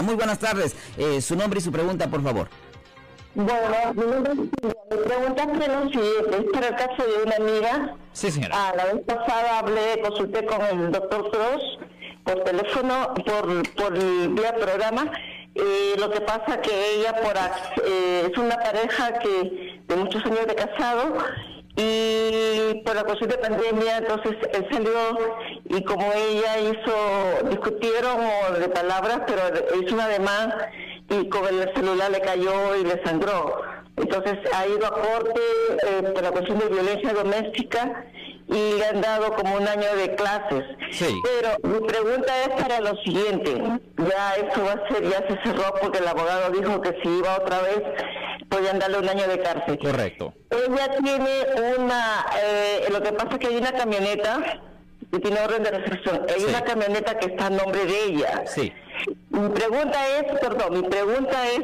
Muy buenas tardes. Eh, su nombre y su pregunta, por favor. Bueno, mi nombre es Mi pregunta es lo siguiente, es para el caso de una amiga. Sí, señora. Ah, la vez pasada hablé, consulté con el doctor Cross por teléfono, por, por vía programa. Eh, lo que pasa que ella por eh, es una pareja que de muchos años de casado y por la cuestión de pandemia entonces él salió y como ella hizo discutieron de palabras pero hizo un ademán y con el celular le cayó y le sangró. Entonces ha ido a corte eh, por la cuestión de violencia doméstica y le han dado como un año de clases. Pero mi pregunta es para lo siguiente, ya esto va a ser, ya se cerró porque el abogado dijo que si iba otra vez podían darle un año de cárcel. Correcto. Ella tiene una, eh, lo que pasa es que hay una camioneta que tiene orden de restricción, hay una camioneta que está a nombre de ella. Sí. Mi pregunta es, perdón, mi pregunta es,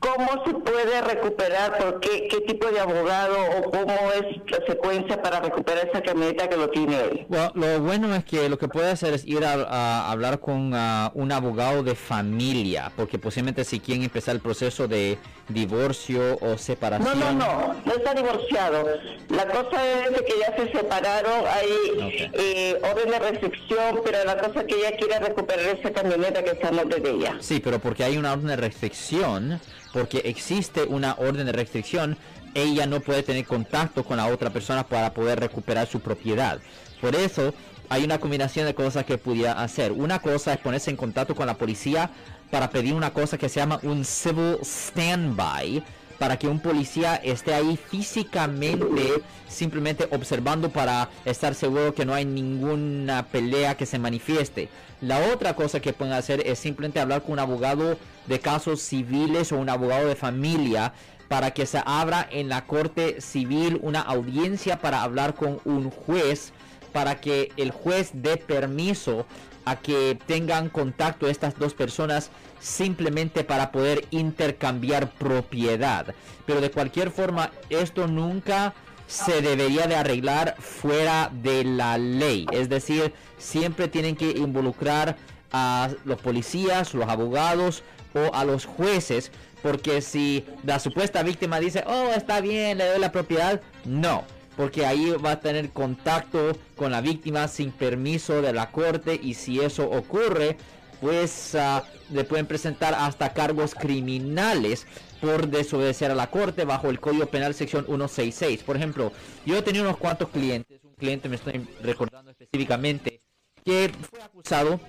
¿Cómo se puede recuperar? ¿Por qué, qué tipo de abogado o cómo es la secuencia para recuperar esa camioneta que lo tiene él? Bueno, lo bueno es que lo que puede hacer es ir a, hablar con un abogado de familia, porque posiblemente si quieren empezar el proceso de divorcio o separación. No, no, no, no está divorciado. La cosa es que ya se separaron, hay eh, orden de restricción, pero la cosa es que ella quiere recuperar esa camioneta que está en nombre de ella. Sí, pero porque hay una orden de restricción porque existe una orden de restricción, ella no puede tener contacto con la otra persona para poder recuperar su propiedad. Por eso hay una combinación de cosas que pudiera hacer. Una cosa es ponerse en contacto con la policía para pedir una cosa que se llama un civil standby para que un policía esté ahí físicamente, simplemente observando para estar seguro que no hay ninguna pelea que se manifieste. La otra cosa que pueden hacer es simplemente hablar con un abogado de casos civiles o un abogado de familia para que se abra en la corte civil una audiencia para hablar con un juez para que el juez dé permiso a que tengan contacto estas dos personas simplemente para poder intercambiar propiedad. Pero de cualquier forma, esto nunca se debería de arreglar fuera de la ley. Es decir, siempre tienen que involucrar a los policías, los abogados o a los jueces. Porque si la supuesta víctima dice, oh, está bien, le doy la propiedad, no porque ahí va a tener contacto con la víctima sin permiso de la corte y si eso ocurre, pues ah, le pueden presentar hasta cargos criminales por desobedecer a la corte bajo el Código Penal sección 166. Por ejemplo, yo he tenido unos cuantos clientes, un cliente me estoy recordando específicamente, que fue acusado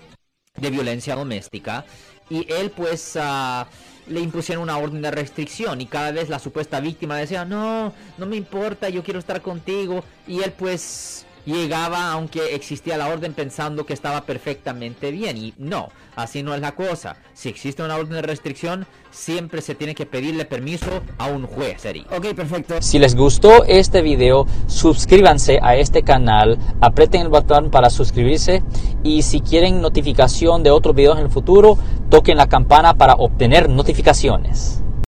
de violencia doméstica y él pues... Uh, le impusieron una orden de restricción y cada vez la supuesta víctima decía, no, no me importa, yo quiero estar contigo. Y él pues llegaba aunque existía la orden pensando que estaba perfectamente bien y no, así no es la cosa. Si existe una orden de restricción, siempre se tiene que pedirle permiso a un juez. Ok, perfecto. Si les gustó este video, suscríbanse a este canal, aprieten el botón para suscribirse y si quieren notificación de otros videos en el futuro, toquen la campana para obtener notificaciones.